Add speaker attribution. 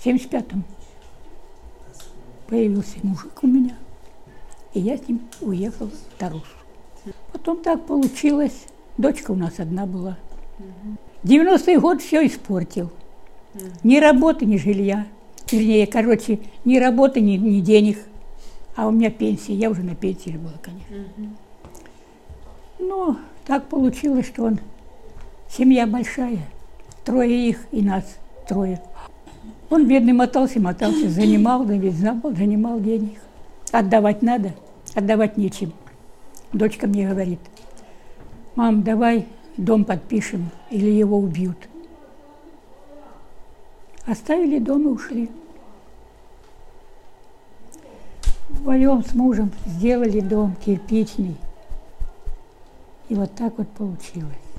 Speaker 1: В 75-м появился мужик у меня, и я с ним уехал в Тарус. Потом так получилось, дочка у нас одна была. 90-й год все испортил. Ни работы, ни жилья. Вернее, короче, ни работы, ни, ни денег. А у меня пенсия, я уже на пенсии была, конечно. Ну, так получилось, что он, семья большая, трое их и нас, трое. Он бедный мотался, мотался, занимал, да ведь занимал, занимал денег. Отдавать надо, отдавать нечем. Дочка мне говорит, мам, давай дом подпишем, или его убьют. Оставили дом и ушли. Вдвоем с мужем сделали дом кирпичный. И вот так вот получилось.